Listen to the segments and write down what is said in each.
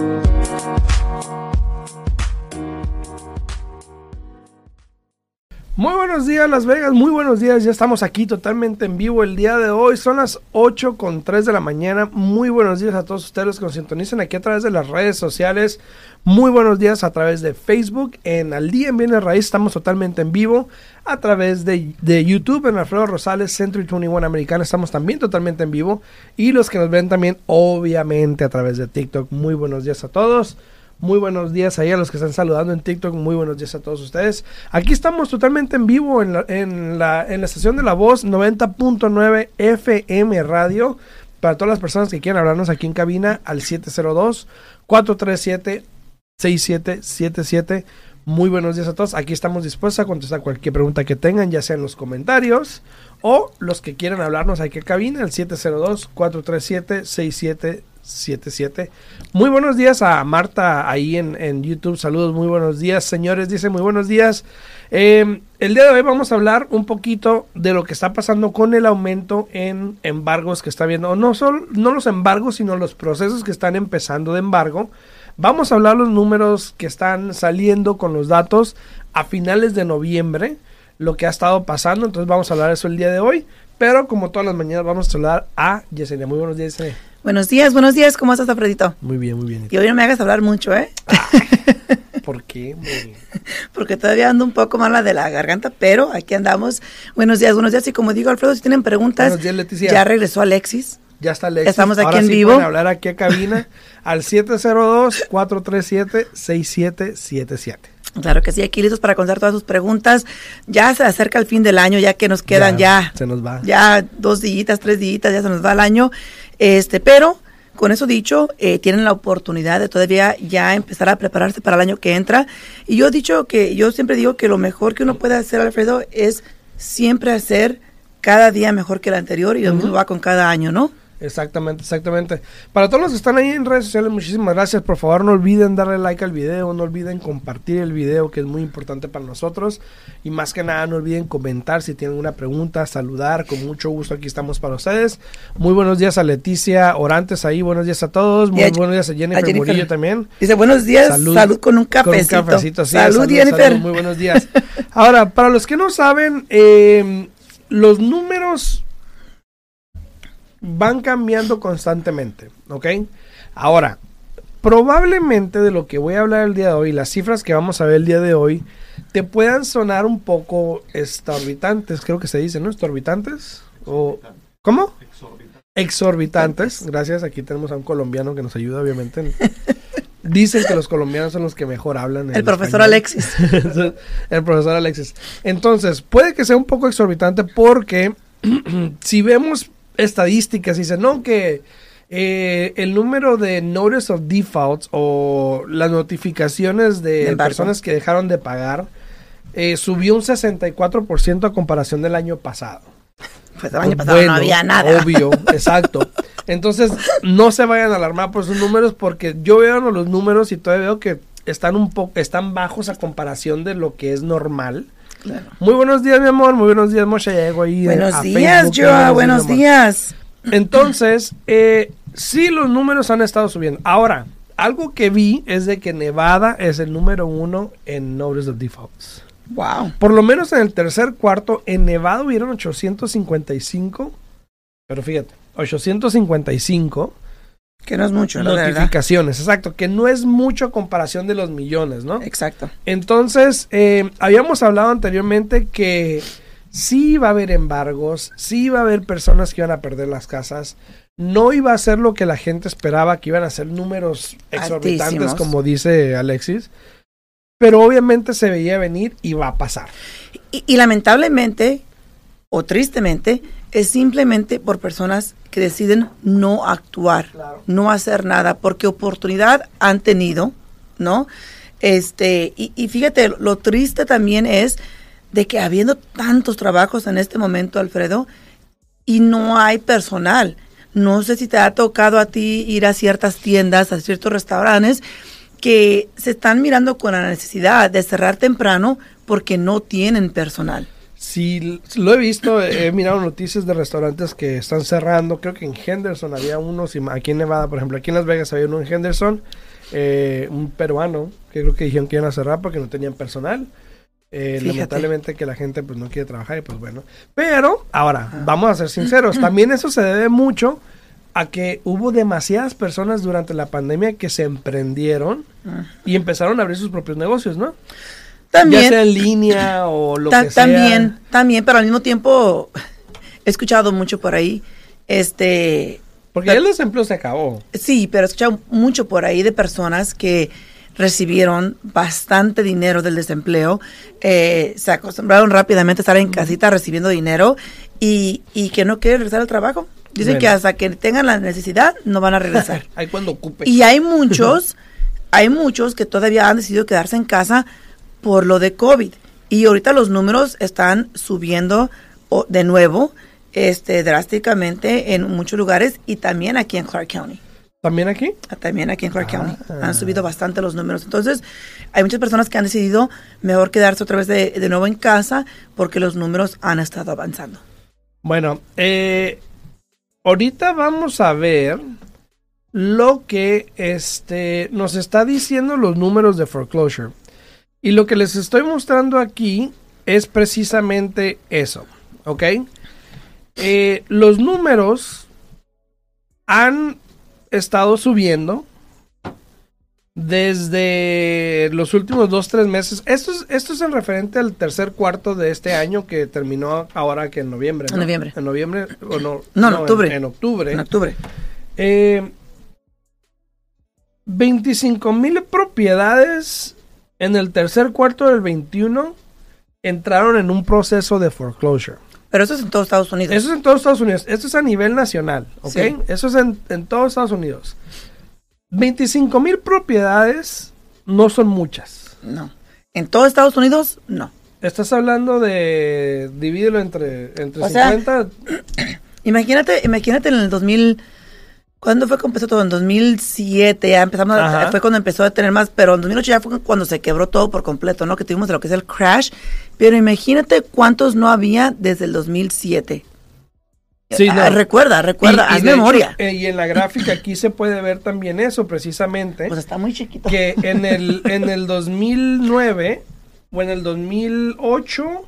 Thank you. Muy buenos días Las Vegas, muy buenos días, ya estamos aquí totalmente en vivo el día de hoy, son las 8 con 3 de la mañana, muy buenos días a todos ustedes que nos sintonizan aquí a través de las redes sociales, muy buenos días a través de Facebook, en Al Día en Bienes Raíz estamos totalmente en vivo, a través de, de YouTube. En Alfredo Rosales, Century 21 Americana estamos también totalmente en vivo. Y los que nos ven también obviamente a través de TikTok, muy buenos días a todos. Muy buenos días ahí a los que están saludando en TikTok. Muy buenos días a todos ustedes. Aquí estamos totalmente en vivo en la, en la, en la estación de la voz 90.9 FM Radio. Para todas las personas que quieran hablarnos aquí en cabina al 702-437-6777. Muy buenos días a todos. Aquí estamos dispuestos a contestar cualquier pregunta que tengan, ya sea en los comentarios o los que quieran hablarnos aquí en cabina al 702-437-6777. 77. Muy buenos días a Marta ahí en, en, YouTube. Saludos, muy buenos días, señores. Dice muy buenos días. Eh, el día de hoy vamos a hablar un poquito de lo que está pasando con el aumento en embargos que está viendo. No, solo, no los embargos, sino los procesos que están empezando de embargo. Vamos a hablar los números que están saliendo con los datos a finales de noviembre, lo que ha estado pasando. Entonces vamos a hablar de eso el día de hoy. Pero como todas las mañanas vamos a hablar a Yesenia. Muy buenos días, Yesenia. Buenos días, buenos días, ¿cómo estás, Alfredito? Muy bien, muy bien. Y hoy no me hagas hablar mucho, ¿eh? ¿Por qué? Muy Porque todavía ando un poco mala de la garganta, pero aquí andamos. Buenos días, buenos días. Y como digo, Alfredo, si tienen preguntas, Buenos días, Leticia. ya regresó Alexis. Ya está Alexis. Estamos aquí Ahora en sí vivo. pueden hablar aquí a cabina al 702-437-6777. Claro que sí, aquí listos para contestar todas sus preguntas. Ya se acerca el fin del año, ya que nos quedan ya, Se nos va. ya dos días, tres días, ya se nos va el año. Este, pero con eso dicho, eh, tienen la oportunidad de todavía ya empezar a prepararse para el año que entra. Y yo he dicho que, yo siempre digo que lo mejor que uno puede hacer, Alfredo, es siempre hacer cada día mejor que el anterior y lo mismo va con cada año, ¿no? Exactamente, exactamente. Para todos los que están ahí en redes sociales, muchísimas gracias. Por favor, no olviden darle like al video, no olviden compartir el video, que es muy importante para nosotros. Y más que nada, no olviden comentar si tienen una pregunta, saludar. Con mucho gusto, aquí estamos para ustedes. Muy buenos días a Leticia Orantes ahí, buenos días a todos. Muy a- buenos días a Jennifer, a Jennifer. Murillo también. Dice, buenos días, salud, con un cafecito. Con un cafecito, sí, salud, Jennifer. salud, muy buenos días. Ahora, para los que no saben, eh, los números van cambiando constantemente, ¿ok? Ahora, probablemente de lo que voy a hablar el día de hoy, las cifras que vamos a ver el día de hoy, te puedan sonar un poco exorbitantes, creo que se dice, ¿no? Exorbitantes. O, ¿Cómo? Exorbitantes. Gracias, aquí tenemos a un colombiano que nos ayuda, obviamente. Dicen que los colombianos son los que mejor hablan. El profesor español. Alexis. el profesor Alexis. Entonces, puede que sea un poco exorbitante porque si vemos estadísticas, dicen, no, que eh, el número de notice of defaults o las notificaciones de personas que dejaron de pagar eh, subió un 64% a comparación del año pasado. Pues el año pasado Bueno, no había nada. Obvio, exacto. Entonces, no se vayan a alarmar por sus números porque yo veo los números y todavía veo que están un poco están bajos a comparación de lo que es normal. Claro. Muy buenos días, mi amor. Muy buenos días, Moshe. Ya Llego ahí Buenos a días, Facebook. Joa. Buenos días. Entonces, eh, sí, los números han estado subiendo. Ahora, algo que vi es de que Nevada es el número uno en Notice of Defaults. Wow. Por lo menos en el tercer cuarto, en Nevada hubieron 855, pero fíjate, 855 Que no es mucho, verdad. notificaciones, exacto, que no es mucho a comparación de los millones, ¿no? Exacto. Entonces, eh, habíamos hablado anteriormente que sí iba a haber embargos, sí iba a haber personas que iban a perder las casas, no iba a ser lo que la gente esperaba, que iban a ser números exorbitantes, Altísimos. como dice Alexis, pero obviamente se veía venir y va a pasar. Y, y lamentablemente, o tristemente, es simplemente por personas que deciden no actuar, Claro. no hacer nada, porque oportunidad han tenido, ¿no? Este, y, y fíjate, lo triste también es de que habiendo tantos trabajos en este momento, Alfredo, y no hay personal. No sé si te ha tocado a ti ir a ciertas tiendas, a ciertos restaurantes que se están mirando con la necesidad de cerrar temprano porque no tienen personal. Sí, lo he visto, he mirado noticias de restaurantes que están cerrando. Creo que en Henderson había unos, aquí en Nevada, por ejemplo, aquí en Las Vegas había uno en Henderson, eh, un peruano, que creo que dijeron que iban a cerrar porque no tenían personal. Eh, lamentablemente que la gente pues no quiere trabajar y pues bueno. Pero, ahora, vamos a ser sinceros, también eso se debe mucho a que hubo demasiadas personas durante la pandemia que se emprendieron ah. y empezaron a abrir sus propios negocios, ¿no? También. Ya sea en línea o lo que sea. También, también, pero al mismo tiempo he escuchado mucho por ahí, este... Porque el desempleo se acabó. Sí, pero he escuchado mucho por ahí de personas que recibieron bastante dinero del desempleo, eh, se acostumbraron rápidamente a estar en casita recibiendo dinero y, y que no quieren regresar al trabajo. Dicen que hasta que tengan la necesidad no van a regresar. Ahí cuando ocupe. Y hay muchos, hay muchos que todavía han decidido quedarse en casa por lo de COVID. Y ahorita los números están subiendo de nuevo este, drásticamente en muchos lugares y también aquí en Clark County. ¿También aquí? Ah, también aquí en Clark County. Ah. Han subido bastante los números. Entonces, hay muchas personas que han decidido mejor quedarse otra vez de, de nuevo en casa porque los números han estado avanzando. Bueno, eh, ahorita vamos a ver lo que este, nos está diciendo los números de foreclosure. Y lo que les estoy mostrando aquí es precisamente eso, ¿ok? Eh, los números han estado subiendo desde los últimos dos, tres meses. Esto es, esto es en referente al tercer cuarto de este año que terminó ahora que en noviembre. En noviembre. En noviembre, o no. No, en octubre. En, octubre. En octubre. Eh, 25 mil propiedades en el tercer cuarto del 21 entraron en un proceso de foreclosure. Pero eso es en todos Estados Unidos. Eso es en todos Estados Unidos. Esto es a nivel nacional, ¿ok? Eso es en, en, todos Estados Unidos. 25 mil propiedades no son muchas. No. En todos Estados Unidos, no. Estás hablando de divídelo entre, entre 50. imagínate, imagínate en el 2000 ¿Cuándo fue que empezó todo? En 2007 ya empezamos, fue cuando empezó a tener más, pero en 2008 ya fue cuando se quebró todo por completo, ¿no? Que tuvimos lo que es el crash. Pero imagínate cuántos no había desde el 2007. Sí, ah, recuerda, recuerda, haz memoria. Eh, y en la gráfica aquí se puede ver también eso, precisamente. Pues está muy chiquito. Que en el, en el 2009 o en el 2008,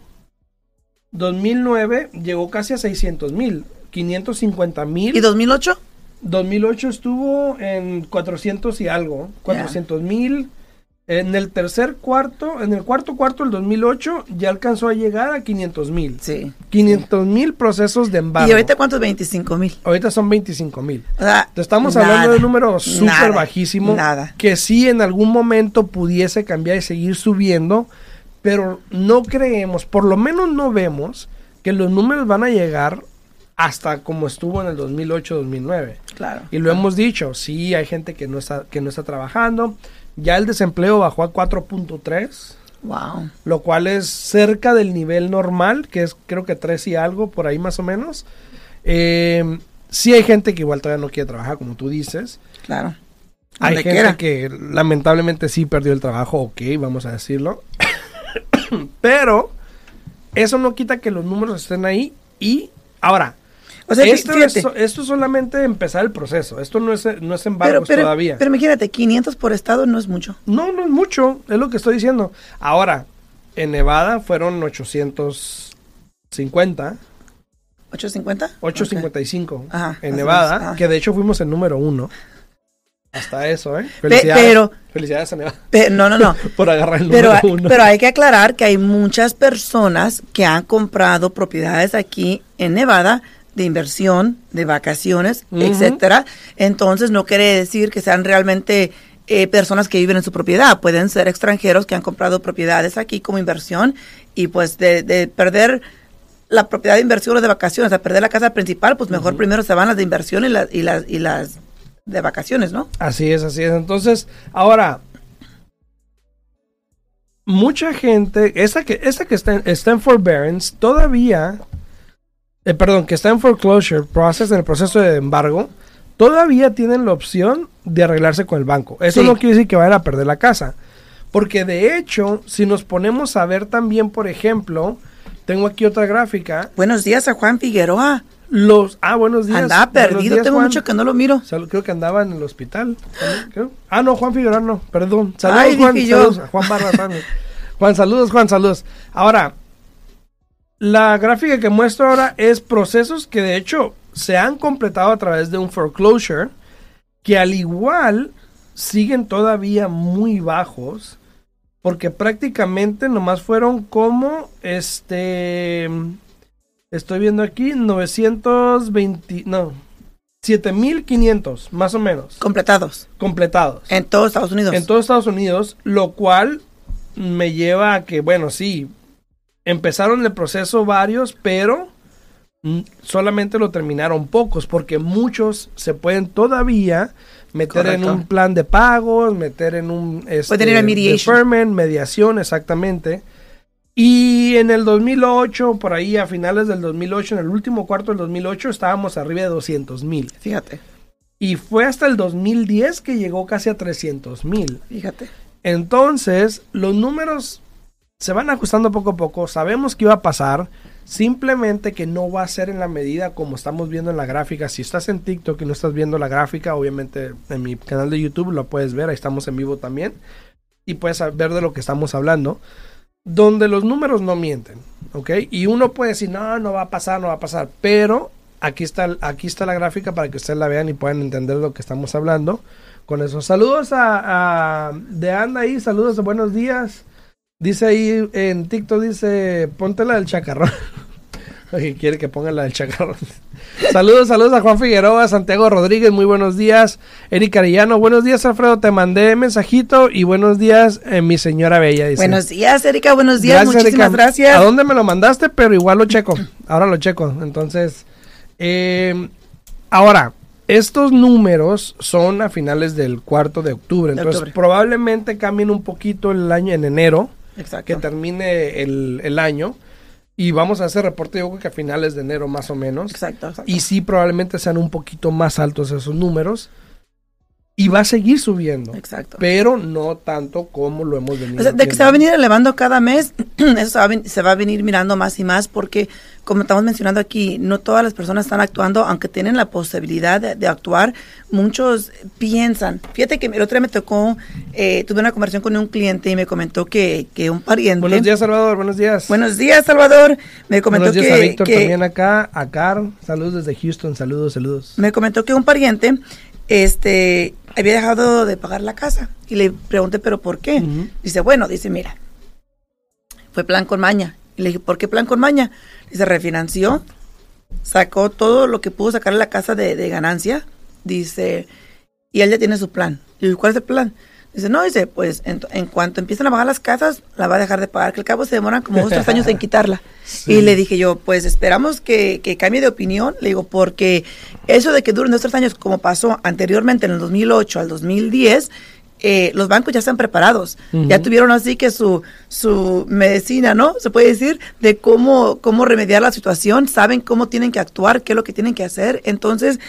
2009 llegó casi a 600 mil, 550 mil. ¿Y 2008? 2008 estuvo en 400 y algo, 400 mil. En el tercer cuarto, en el cuarto cuarto del 2008 ya alcanzó a llegar a 500 mil. Sí. 500 mil procesos de embargo. ¿Y ahorita cuántos? 25 mil. Ahorita son 25 mil. O sea, estamos hablando de un número súper bajísimo. Nada. Que sí en algún momento pudiese cambiar y seguir subiendo, pero no creemos, por lo menos no vemos que los números van a llegar hasta como estuvo en el 2008-2009. Claro. Y lo hemos dicho, sí, hay gente que no está que no está trabajando. Ya el desempleo bajó a 4.3. Wow. Lo cual es cerca del nivel normal, que es creo que 3 y algo, por ahí más o menos. Eh, sí hay gente que igual todavía no quiere trabajar, como tú dices. Claro. Hay gente que lamentablemente sí perdió el trabajo, ok, vamos a decirlo. Pero eso no quita que los números estén ahí y ahora, esto, es, esto, solamente empezar el proceso. Esto no es, no es embargo todavía. Pero imagínate, 500 por estado no es mucho. No, no es mucho. Es lo que estoy diciendo. Ahora, en Nevada fueron 850. ¿850? 855 en Nevada, que de hecho fuimos el número uno. Hasta eso, ¿eh? Felicidades, pero, felicidades a Nevada. no, no, no. por agarrar el número pero, uno. Pero hay que aclarar que hay muchas personas que han comprado propiedades aquí en Nevada de inversión, de vacaciones, etcétera. Entonces no quiere decir que sean realmente eh, personas que viven en su propiedad. Pueden ser extranjeros que han comprado propiedades aquí como inversión y pues de, perder la propiedad de inversión o de vacaciones, a perder la casa principal, pues mejor primero se van las de inversión y, las y, las, y las de vacaciones, ¿no? Así es, así es. Entonces, ahora, mucha gente, esta que, esta que está, está en forbearance, todavía eh, perdón, que está en foreclosure process, en el proceso de embargo, todavía tienen la opción de arreglarse con el banco. Eso no quiere decir que vayan a perder la casa. Porque de hecho, si nos ponemos a ver también, por ejemplo, tengo aquí otra gráfica. Buenos días a Juan Figueroa. Los, ah, buenos días. Andaba perdido, días, tengo Juan. mucho que no lo miro. Creo que andaba en el hospital. creo. Ah, no, Juan Figueroa no, perdón. Saludos, Ay, Juan. Saludos, Juan Barra. Juan, saludos, Juan, saludos. Ahora, la gráfica que muestro ahora es procesos que de hecho se han completado a través de un foreclosure, que al igual siguen todavía muy bajos, porque prácticamente nomás fueron como, este, estoy viendo aquí, 920, no, 7500, más o menos, Completados. completados. En todos Estados Unidos. En todos Estados Unidos, lo cual me lleva a que, bueno, sí, empezaron el proceso varios, pero mm, solamente lo terminaron pocos, porque muchos se pueden todavía meter en un plan de pagos, meter en un este, deferment, mediación, exactamente. Y en el 2008, por ahí a finales del 2008, en el último cuarto del 2008, estábamos arriba de 200 mil. Fíjate, Y fue hasta el 2010 que llegó casi a 300 mil. fíjate. Entonces, los números se van ajustando poco a poco. Sabemos que iba a pasar. Simplemente que no va a ser en la medida como estamos viendo en la gráfica. Si estás en TikTok y no estás viendo la gráfica, obviamente en mi canal de YouTube lo puedes ver. Ahí estamos en vivo también. Y puedes ver de lo que estamos hablando. Donde los números no mienten. ¿Ok? Y uno puede decir, no, no va a pasar, no va a pasar. Pero aquí está, aquí está la gráfica para que ustedes la vean y puedan entender lo que estamos hablando. Con eso, saludos a, a de Anda ahí, saludos, buenos días. Dice ahí en TikTok, dice, ponte la del chacarrón. Oye, quiere que ponga la del chacarrón. saludos, saludos a Juan Figueroa, Santiago Rodríguez, muy buenos días. Eric Arellano, buenos días, Alfredo, te mandé mensajito y buenos días, eh, mi señora Bella. Dice. Buenos días, Erika. Buenos días. Gracias, Muchísimas Erika. gracias. ¿A dónde me lo mandaste? Pero igual lo checo. Ahora lo checo. Entonces, eh, ahora, estos números son a finales del cuarto de octubre. De Entonces, octubre. probablemente cambien un poquito el año en enero, Exacto. que termine el, el año. Y vamos a hacer reporte, yo creo que a finales de enero más o menos. Exacto, exacto. Y sí, probablemente sean un poquito más altos esos números. Y va a seguir subiendo. Exacto. Pero no tanto como lo hemos venido O sea, de que se va a venir elevando cada mes, eso se va, se va a venir mirando más y más porque, como estamos mencionando aquí, no todas las personas están actuando, aunque tienen la posibilidad de, de actuar, muchos piensan. Fíjate que el otro día me tocó, eh, tuve una conversación con un cliente y me comentó que, que un pariente... Buenos días, Salvador. Buenos días. Buenos días, Salvador. Me comentó Buenos días que, a Víctor que- también acá, a Car. Saludos desde Houston. Saludos, saludos. me comentó que un pariente este había dejado de pagar la casa y le pregunté pero por qué dice bueno dice mira fue plan con maña y le dije por qué plan con maña dice refinanció sacó todo lo que pudo sacar de la casa de, de ganancia dice y él ya tiene su plan y cuál es el plan dice no dice pues en, en cuanto empiezan a bajar las casas la va a dejar de pagar que al cabo se demoran como dos tres años en quitarla Sí. y le dije yo, pues esperamos que, que cambie de opinión. Le digo, porque eso de que duren dos tres años, como pasó anteriormente en el 2008 al 2010, eh, los bancos ya están preparados. Ya tuvieron así que su, su medicina, ¿no? Se puede decir, de cómo, cómo remediar la situación. Saben cómo tienen que actuar, qué es lo que tienen que hacer. Entonces,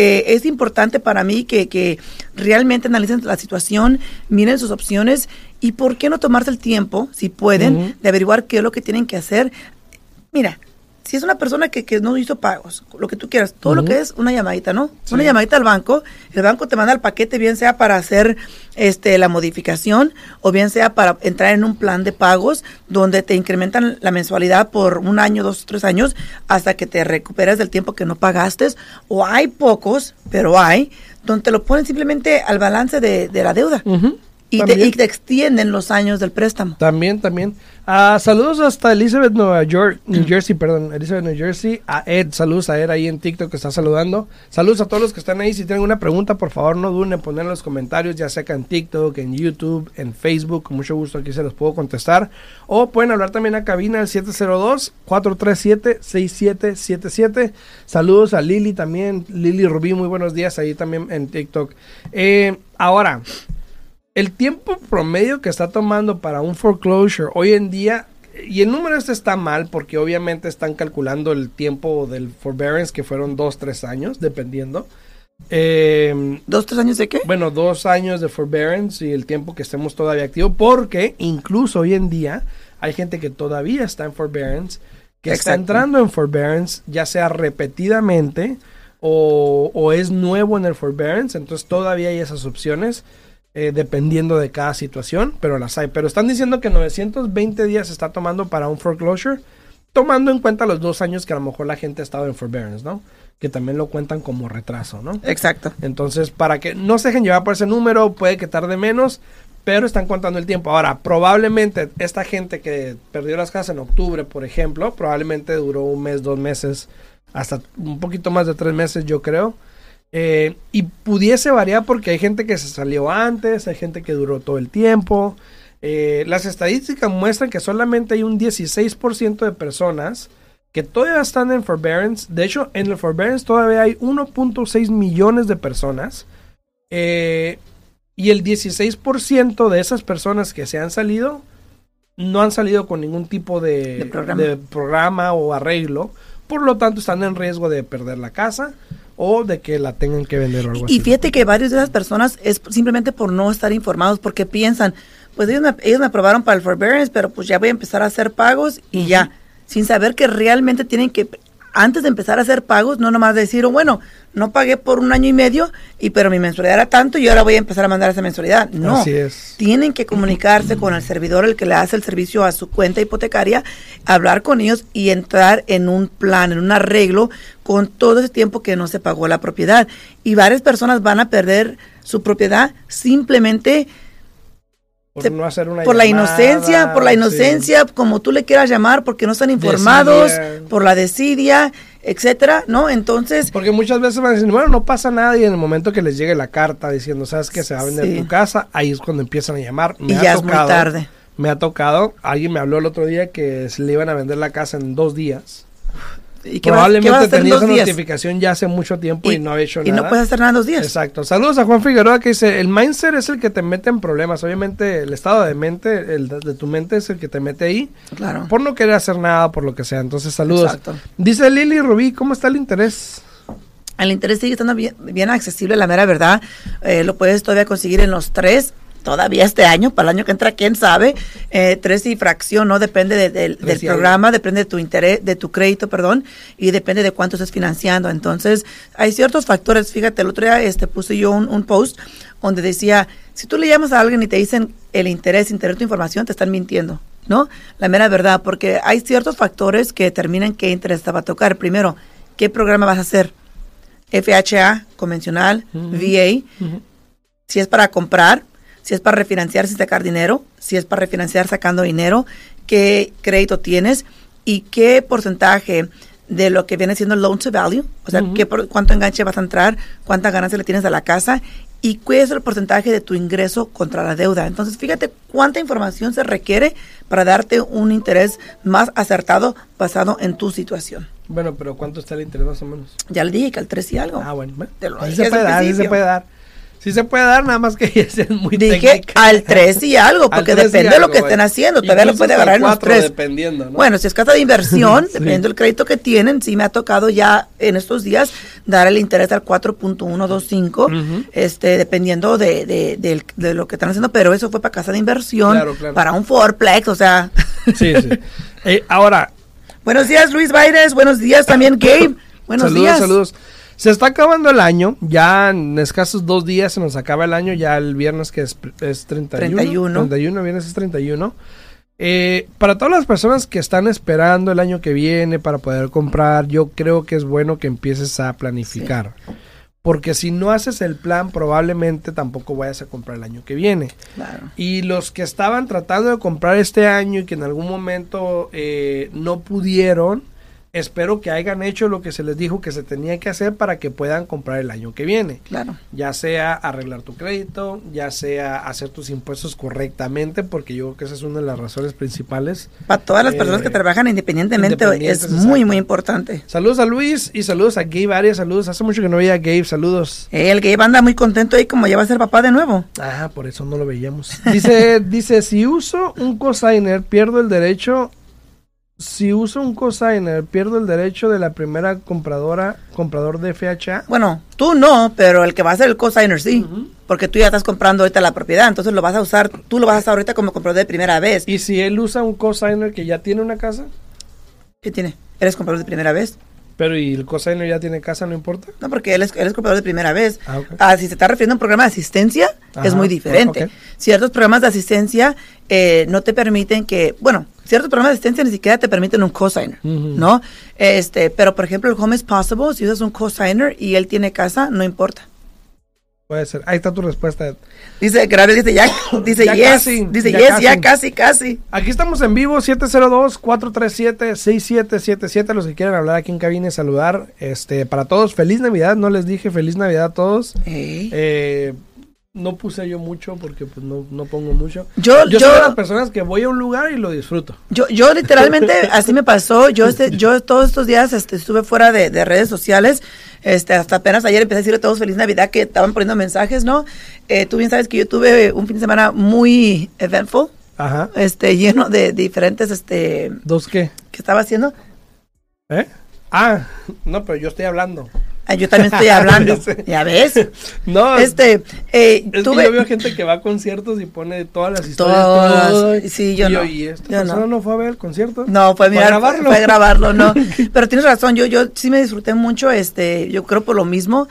eh, es importante para mí que, que realmente analicen la situación, miren sus opciones y por qué no tomarse el tiempo, si pueden, de averiguar qué es lo que tienen que hacer. Mira, si es una persona que, que no hizo pagos, lo que tú quieras, todo lo que es una llamadita, ¿no? Sí. Una llamadita al banco, el banco te manda el paquete, bien sea para hacer este la modificación o bien sea para entrar en un plan de pagos donde te incrementan la mensualidad por un año, dos, tres años, hasta que te recuperas del tiempo que no pagaste. O hay pocos, pero hay, donde te lo ponen simplemente al balance de, de la deuda. Y, te, y te extienden los años del préstamo. También, también. Ah, saludos hasta Elizabeth, Nueva York, New Jersey, perdón, Elizabeth, New Jersey. A Ed, saludos a Ed ahí en TikTok que está saludando. Saludos a todos los que están ahí. Si tienen una pregunta, por favor, no duden en poner en los comentarios, ya sea que en TikTok, en YouTube, en Facebook. Con mucho gusto aquí se los puedo contestar. O pueden hablar también a cabina al 702-437-6777. Saludos a Lili también, Lili Rubí, muy buenos días ahí también en TikTok. Eh, ahora, el tiempo promedio que está tomando para un foreclosure hoy en día, y el número este está mal porque obviamente están calculando el tiempo del forbearance que fueron dos, tres años, dependiendo. Eh, ¿Dos, tres años de qué? bueno, dos años de forbearance y el tiempo que estemos todavía activos, porque incluso hoy en día hay gente que todavía está en forbearance que está entrando en forbearance, ya sea repetidamente o, o es nuevo en el forbearance, entonces todavía hay esas opciones. Eh, dependiendo de cada situación, pero las hay. Pero están diciendo que 920 días se está tomando para un foreclosure, tomando en cuenta los dos años que a lo mejor la gente ha estado en forbearance, ¿no? Que también lo cuentan como retraso, ¿no? Exacto. Entonces, para que no se dejen llevar por ese número, puede que tarde menos, pero están contando el tiempo. Ahora, probablemente esta gente que perdió las casas en octubre, por ejemplo, probablemente duró un mes, dos meses, hasta un poquito más de tres meses, yo creo. Eh, y pudiese variar porque hay gente que se salió antes, hay gente que duró todo el tiempo. Eh, las estadísticas muestran que solamente hay un 16% de personas que todavía están en forbearance. De hecho, en el forbearance todavía hay 1.6 millones de personas. Eh, y el 16% de esas personas que se han salido no han salido con ningún tipo de, De programa. de programa o arreglo. Por lo tanto, están en riesgo de perder la casa o de que la tengan que vender o algo Y así. fíjate que varias de esas personas es simplemente por no estar informados, porque piensan, pues ellos me, ellos me aprobaron para el forbearance, pero pues ya voy a empezar a hacer pagos y ya, sin saber que realmente tienen que, antes de empezar a hacer pagos, no nomás decir, oh, bueno, no pagué por un año y medio, y pero mi mensualidad era tanto y ahora voy a empezar a mandar esa mensualidad. No, Así es. tienen que comunicarse con el servidor, el que le hace el servicio a su cuenta hipotecaria, hablar con ellos y entrar en un plan, en un arreglo con todo ese tiempo que no se pagó la propiedad. Y varias personas van a perder su propiedad simplemente Por se- no hacer una por la inocencia, por la sí. inocencia, como tú le quieras llamar, porque no están informados, por la desidia, etcétera, ¿no? Entonces, Porque muchas veces van a decir, bueno, no pasa nada y en el momento que les llegue la carta diciendo, sabes que se va a vender Sí. tu casa, ahí es cuando empiezan a llamar. Me y ha ya es muy tarde. Me ha tocado, alguien me habló el otro día que se le iban a vender la casa en dos días. ¿Y qué vas- qué Probablemente vas a hacer tenía esa días? notificación ya hace mucho tiempo y, no había hecho y nada. no puedes hacer nada en dos días. Exacto. Saludos a Juan Figueroa que dice, el mindset es el que te mete en problemas. Obviamente el estado de mente, el de, de tu mente es el que te mete ahí Claro. por no querer hacer nada, por lo que sea. Entonces, saludos. Exacto. Dice Lili Rubí, ¿cómo está el interés? El interés sigue estando bien, bien accesible, la mera verdad. Eh, lo puedes todavía conseguir en los tres, todavía este año, para el año que entra, quién sabe. Eh, tres y fracción, ¿no? Depende de- del- algo. programa, depende de tu interés, de tu crédito, perdón, y depende de cuánto estés financiando. Entonces, hay ciertos factores. Fíjate, el otro día este, puse yo un, un post donde decía, si tú le llamas a alguien y te dicen el interés sin tener tu información, te están mintiendo. ¿No? La mera verdad, porque hay ciertos factores que determinan qué interés te va a tocar. Primero, ¿qué programa vas a hacer? FHA, convencional, VA, si es para comprar, si es para refinanciar sin sacar dinero, si es para refinanciar sacando dinero, qué crédito tienes y qué porcentaje de lo que viene siendo loan to value, o sea, qué por- cuánto enganche vas a entrar, cuánta ganancia le tienes a la casa y cuál es el porcentaje de tu ingreso contra la deuda. Entonces, fíjate cuánta información se requiere para darte un interés más acertado basado en tu situación. Bueno, pero ¿cuánto está el interés más o menos? Ya le dije que al 3 y algo. Ah, bueno. bueno. Te lo se puede dar, se puede dar. Sí se puede dar, nada más que es muy Dije técnica. al 3 y algo, Al porque depende de lo que estén haciendo. Todavía lo puede agarrar el en los cuatro, 3. dependiendo, ¿no? Bueno, si es casa de inversión, Sí. dependiendo del crédito que tienen, sí me ha tocado ya en estos días dar el interés al 4.125, Ujú. este, dependiendo de, de, de lo que están haciendo, pero eso fue para casa de inversión, Claro, claro. para un fourplex, o sea. Sí, sí. Eh, ahora, buenos días, Luis Baires, buenos días también, Gabe. Buenos saludos, días. saludos. Se está acabando el año, ya en escasos dos días se nos acaba el año, ya el viernes que es, es 31. 31. 31, viernes es 31. Eh, para todas las personas que están esperando el año que viene para poder comprar, yo creo que es bueno que empieces a planificar. Porque si no haces el plan, probablemente tampoco vayas a comprar el año que viene. Claro. Y los que estaban tratando de comprar este año y que en algún momento eh, no pudieron, espero que hayan hecho lo que se les dijo que se tenía que hacer para que puedan comprar el año que viene. Claro. Ya sea arreglar tu crédito, ya sea hacer tus impuestos correctamente, porque yo creo que esa es una de las razones principales. Para todas las Eh, personas que trabajan independientemente es muy, exacto. muy importante. Saludos a Luis y saludos a Gabe Arias, saludos. Hace mucho que no veía a Gabe, saludos. El Gabe anda muy contento ahí como ya va a ser papá de nuevo. Ah, por eso no lo veíamos. Dice, dice, si uso un cosigner, pierdo el derecho. Si uso un cosigner, pierdo el derecho de la primera compradora, comprador de FHA. Bueno, tú no, pero el que va a ser el cosigner sí. Porque tú ya estás comprando ahorita la propiedad, entonces lo vas a usar, tú lo vas a usar ahorita como comprador de primera vez. Y si él usa un cosigner que ya tiene una casa, ¿Qué tiene? ¿Eres comprador de primera vez? Pero ¿y el cosigner ya tiene casa, no importa? No, porque él es, él es comprador de primera vez. Ah, ok. Ah, si se está refiriendo a un programa de asistencia, Ajá, es muy diferente. ok. Ciertos programas de asistencia eh, no te permiten que, bueno, ciertos programas de asistencia ni siquiera te permiten un cosigner. ¿no? Este, pero por ejemplo, el Home is Possible, si usas un cosigner y él tiene casa, no importa. Puede ser. Ahí está tu respuesta. Dice, Gabriel dice, ya, dice, Ya yes, casi, dice, ya yes, casi. ya casi, casi. Aquí estamos en vivo, 702-437-6777. Los que quieran hablar aquí en cabina y saludar. Este, para todos, feliz Navidad. No les dije feliz Navidad a todos. Ey. Eh, no puse yo mucho porque pues no, no pongo mucho. Yo- yo, yo- soy de las personas que voy a un lugar y lo disfruto. Yo, yo literalmente, así me pasó. Yo, este, yo todos estos días este, estuve fuera de, de redes sociales. Este, hasta apenas ayer empecé a decirle a todos feliz Navidad que estaban poniendo mensajes, ¿no? Eh, tú bien sabes que yo tuve un fin de semana muy eventful, Ajá. este, lleno de diferentes, este, ¿Dos qué? ¿qué estaba haciendo? ¿Eh? Ah, no, pero yo estoy hablando. Ah, yo también estoy hablando. ¿Ya ves? No, Este, eh, es tuve... que yo veo gente que va a conciertos y pone todas las historias. Todas. Sí, yo y no. ¿Y esta Yo persona no. no. fue a ver el concierto? No, fue, ¿Fue a mirar, grabarlo? fue a grabarlo, no. Pero tienes razón, yo, yo sí me disfruté mucho, este, yo creo por lo mismo,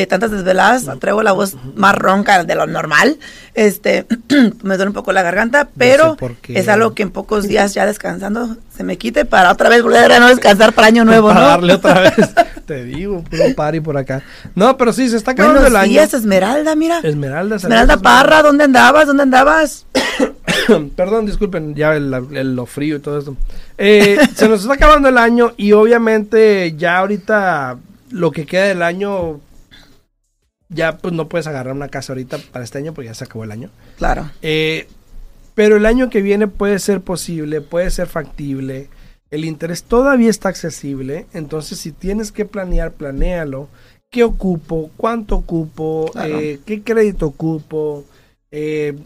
eh, tantas desveladas, traigo la voz más ronca de lo normal, este, me duele un poco la garganta, pero es algo que en pocos días ya descansando se me quite para otra vez volver a no descansar para año nuevo, Para ¿no? darle otra vez. Te digo, puro party por acá. No, pero sí, se está acabando Buenos el año. días, Esmeralda, mira. Esmeralda. Esmeralda saludos, Parra, ¿dónde andabas? ¿Dónde andabas? Perdón, disculpen, ya el, el- lo frío y todo esto. Eh, se nos está acabando el año y obviamente ya ahorita lo que queda del año, ya pues no puedes agarrar una casa ahorita para este año porque ya se acabó el año. Claro, Eh, pero el año que viene puede ser posible, puede ser factible. El interés todavía está accesible. Entonces, si tienes que planear, planéalo. ¿Qué ocupo? ¿Cuánto ocupo? Claro. Eh, ¿Qué crédito ocupo? Eh,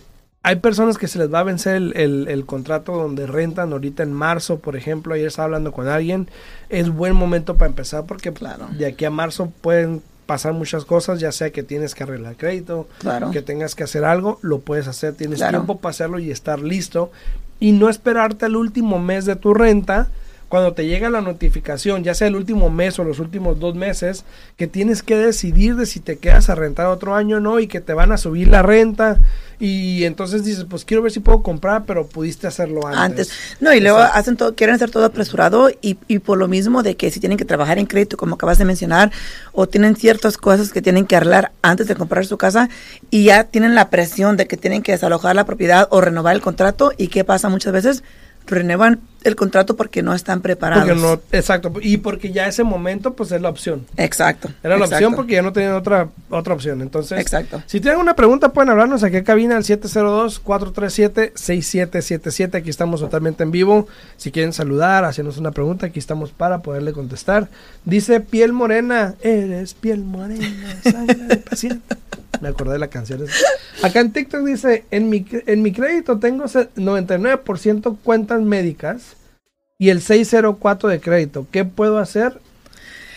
hay personas que se les va a vencer el, el- el contrato donde rentan ahorita en marzo, por ejemplo. Ayer estaba hablando con alguien. Es buen momento para empezar porque Claro. de aquí a marzo pueden pasar muchas cosas, ya sea que tienes que arreglar crédito, claro. que tengas que hacer algo, lo puedes hacer, tienes Claro. tiempo para hacerlo y estar listo y no esperarte al último mes de tu renta cuando te llega la notificación, ya sea el último mes o los últimos dos meses, que tienes que decidir de si te quedas a rentar otro año o no y que te van a subir la renta y entonces dices, pues quiero ver si puedo comprar, pero pudiste hacerlo antes. antes. No, y luego Exacto. hacen todo, quieren hacer todo apresurado y, y por lo mismo de que si tienen que trabajar en crédito, como acabas de mencionar, o tienen ciertas cosas que tienen que arreglar antes de comprar su casa y ya tienen la presión de que tienen que desalojar la propiedad o renovar el contrato y qué pasa muchas veces, renuevan el contrato porque no están preparados. Porque no, exacto, y porque ya ese momento pues es la opción. Exacto. Era la exacto, opción porque ya no tenían otra otra opción. Entonces, Exacto. si tienen una pregunta pueden hablarnos aquí a cabina al 702-437-6777. Aquí estamos totalmente en vivo. Si quieren saludar, hacernos una pregunta, aquí estamos para poderle contestar. Dice piel morena, eres piel morena, sangre de paciente. Me acordé de la canción. Acá en TikTok dice, en mi, en mi crédito tengo se- 99% cuentas médicas y el 604 de crédito. ¿Qué puedo hacer?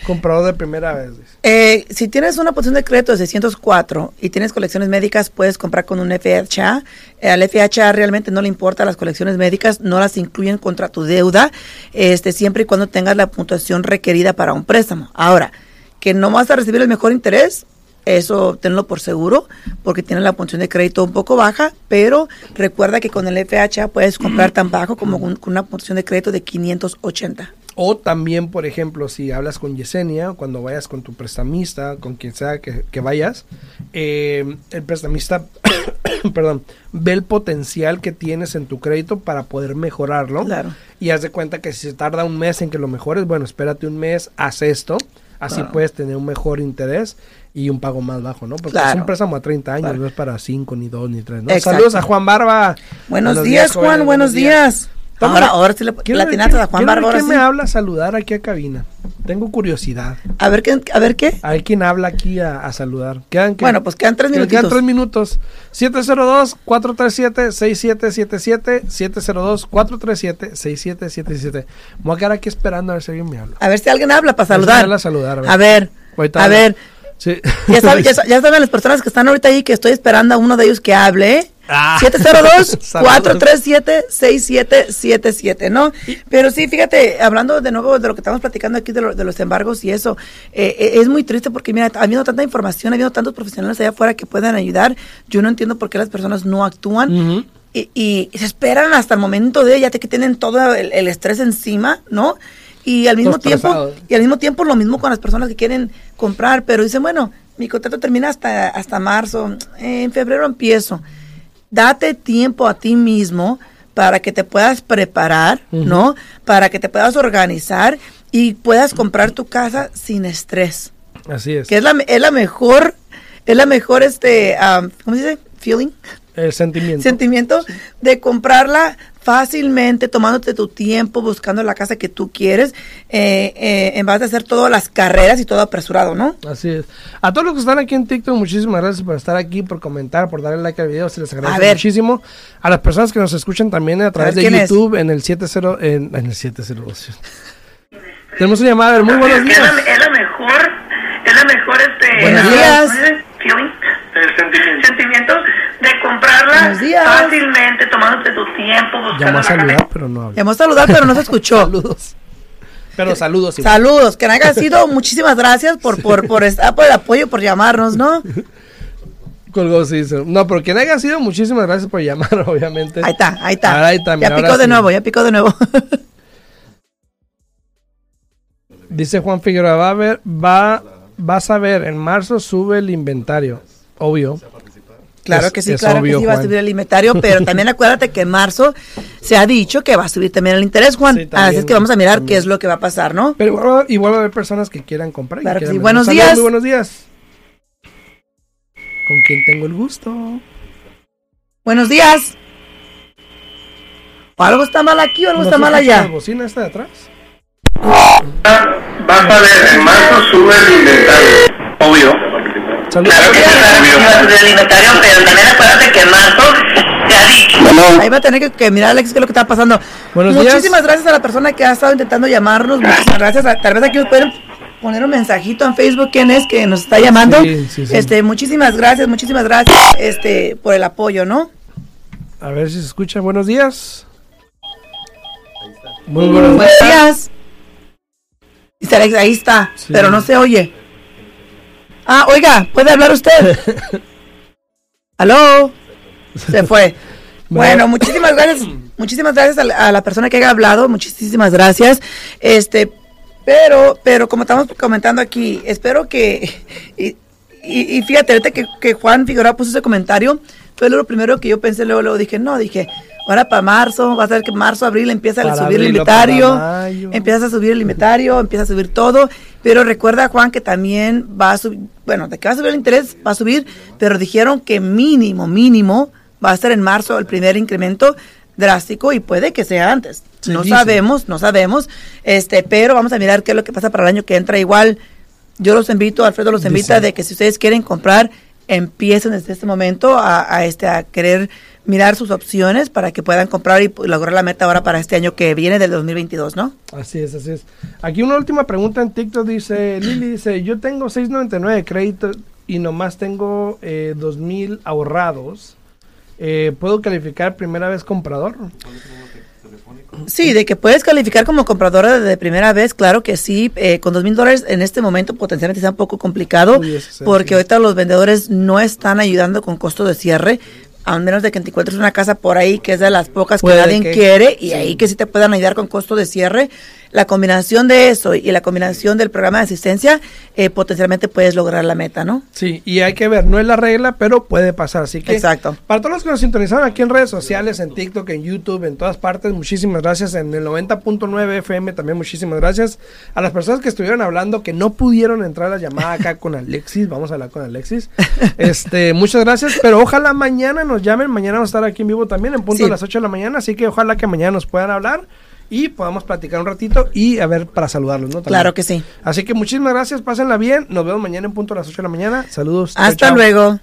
Comprador de primera vez. Eh, si tienes una posición de crédito de 604 y tienes colecciones médicas, puedes comprar con un FHA. Eh, al FHA realmente no le importa las colecciones médicas, no las incluyen contra tu deuda, este, siempre y cuando tengas la puntuación requerida para un préstamo. Ahora, que no vas a recibir el mejor interés, eso tenlo por seguro, porque tienes la puntuación de crédito un poco baja, pero recuerda que con el FHA puedes comprar tan bajo como con, con una puntuación de crédito de 580. O también, por ejemplo, si hablas con Yesenia, cuando vayas con tu prestamista, con quien sea que, que vayas, eh, el prestamista, perdón, ve el potencial que tienes en tu crédito para poder mejorarlo. Claro. Y haz de cuenta que si se tarda un mes en que lo mejores, bueno, espérate un mes, haz esto. Así Claro. puedes tener un mejor interés y un pago más bajo, ¿no? Porque es Claro. un préstamo a 30 años, Claro. no es para 5, ni 2, ni 3. ¿no? Exacto. Saludos a Juan Barba. Buenos, días, Juan, jóvenes, buenos días. Toma, Ahora, ahora sí le latinaste quién- a Juan ahora quién me habla a saludar aquí a cabina? Tengo curiosidad. A ver qué, a ver qué. A ver quién habla aquí a, a saludar. Quedan, ¿qué? Bueno, pues quedan tres minutitos. Quedan tres minutos. 702-437-6777. 702-437-6777. Voy a quedar aquí esperando a ver si alguien me habla. A ver si alguien habla para A ver si saludar. a saludar, a ver. A ver, a. Sí. Ya, saben, ya, sa- ya saben las personas que están ahorita ahí que estoy esperando a uno de ellos que hable. Ah. 702-437-6777, ¿no? Pero sí, fíjate, hablando de nuevo de lo que estamos platicando aquí de, lo, de los embargos y eso, eh, eh, es muy triste porque, mira, ha habido tanta información, ha habido tantos profesionales allá afuera que puedan ayudar. Yo no entiendo por qué las personas no actúan. y, y, se esperan hasta el momento de ya que tienen todo el, el estrés encima, ¿no? Y al mismo tiempo, y al mismo tiempo lo mismo con las personas que quieren comprar, pero dicen, bueno, mi contrato termina hasta, hasta marzo, en febrero empiezo. Date tiempo a ti mismo para que te puedas preparar, uh -huh. ¿no? Para que te puedas organizar y puedas comprar tu casa sin estrés. Así es. Que es la, es la mejor, es la mejor, este, um, ¿cómo se dice? Feeling. El sentimiento. Sentimiento sí. de comprarla fácilmente, tomándote tu tiempo, buscando la casa que tú quieres, eh, eh, en base a hacer todas las carreras y todo apresurado, ¿no? Así es. A todos los que están aquí en TikTok, muchísimas gracias por estar aquí, por comentar, por darle like al video, se les agradece a muchísimo. A las personas que nos escuchan también a través a de YouTube es? en el 70, en, en el 702. Tenemos una llamada, a ver, muy buenos días. Es la, es la mejor, es la mejor, este... Buenos días. El sentimiento. sentimiento de comprarla fácilmente, tomándote tu tiempo, buscando Llamó a saludar, pero no habla. Llamó a saludar, pero no se escuchó. saludos. Pero saludos. Igual. Saludos, que haya sido. Muchísimas gracias por, por, por, estar, por el apoyo, por llamarnos, ¿no? Colgó, sí, sí. No, pero quien haya sido, muchísimas gracias por llamar, obviamente. Ahí está, ahí está. Ahora, ahí está mira, ya picó de sí. nuevo, ya picó de nuevo. Dice Juan Figueroa, va a ver, va, vas a ver, en marzo sube el inventario, obvio. Claro Es- que sí, claro obvio, que sí va a subir el inventario, pero también acuérdate que en marzo se ha dicho que va a subir también el interés, Juan. Sí, también, Así es que vamos a mirar también. qué es lo que va a pasar, ¿no? Pero igual, va- igual va a haber personas que quieran comprar. Claro que quieran sí. Buenos Saludos, días. Muy buenos días. ¿Con quién tengo el gusto? Buenos días. ¿O algo está mal aquí o algo ¿No está mal allá? la bocina esta de atrás? Vas a ver, en marzo sube el inventario, obvio. Claro que sí, claro que sí va a subir el inventario, pero también acuérdate que marzo. Ahí va a tener que, que mirar, Alex, qué es lo que está pasando. Buenos días. Muchísimas gracias a la persona que ha estado intentando llamarnos. Muchísimas gracias. A- Tal vez aquí nos pueden poner un mensajito en Facebook quién es que nos está llamando. Sí, sí, sí. Este, muchísimas gracias, muchísimas gracias este, por el apoyo, ¿no? A ver si se escucha. Buenos días. Muy buenos Buenos días. días. Dice Alex, ahí está, Sí. pero no se oye. Ah, oiga, ¿puede hablar usted? ¿Aló? Se fue. Bueno, muchísimas gracias, muchísimas gracias a la, a la persona que haya hablado, muchísimas gracias. Este, pero, pero como estamos comentando aquí, espero que, y, y, y fíjate, ahorita que, que Juan Figueroa puso ese comentario, fue lo primero que yo pensé, luego, luego dije, no, dije, ahora para marzo, va a ser que marzo, abril empieza a subir el inventario, mayo. empiezas a subir el inventario, empieza a subir todo, pero recuerda Juan que también va a subir, bueno, de que va a subir el interés, va a subir, pero dijeron que mínimo, mínimo, va a ser en marzo el primer incremento drástico y puede que sea antes. Se no dice. sabemos, no sabemos, este, pero vamos a mirar qué es lo que pasa para el año que entra. Igual, yo los invito, Alfredo los invita Dice. de que si ustedes quieren comprar, empiecen desde este momento a, este, a querer mirar sus opciones para que puedan comprar y lograr la meta ahora para este año que viene del 2022, ¿no? Así es, así es. Aquí una última pregunta en TikTok dice, Lili dice, yo tengo 6.99 de crédito y nomás tengo eh, 2.000 ahorrados. Eh, ¿Puedo calificar primera vez comprador? Sí, de que puedes calificar como compradora de primera vez, claro que sí. Eh, con dos mil dólares en este momento potencialmente sea un poco complicado porque sí. ahorita los vendedores no están ayudando con costo de cierre. A menos de que te encuentres una casa por ahí que es de las pocas que Puede nadie que- quiere y sí. ahí que sí te puedan ayudar con costo de cierre. La combinación de eso y la combinación del programa de asistencia, eh, potencialmente puedes lograr la meta, ¿no? Sí, y hay que ver, no es la regla, pero puede pasar. Así que, Exacto. para todos los que nos sintonizaron aquí en redes sociales, en TikTok, en YouTube, en todas partes, muchísimas gracias. En el 90.9 FM también muchísimas gracias. A las personas que estuvieron hablando que no pudieron entrar a la llamada acá con Alexis, vamos a hablar con Alexis. Este, muchas gracias, pero ojalá mañana nos llamen, mañana vamos a estar aquí en vivo también en punto Sí. de las 8 de la mañana, así que ojalá que mañana nos puedan hablar y podamos platicar un ratito y a ver para saludarlos, ¿no? También. Claro que sí. Así que muchísimas gracias, pásenla bien, nos vemos mañana en punto de las 8 de la mañana. Saludos. Hasta chao. luego.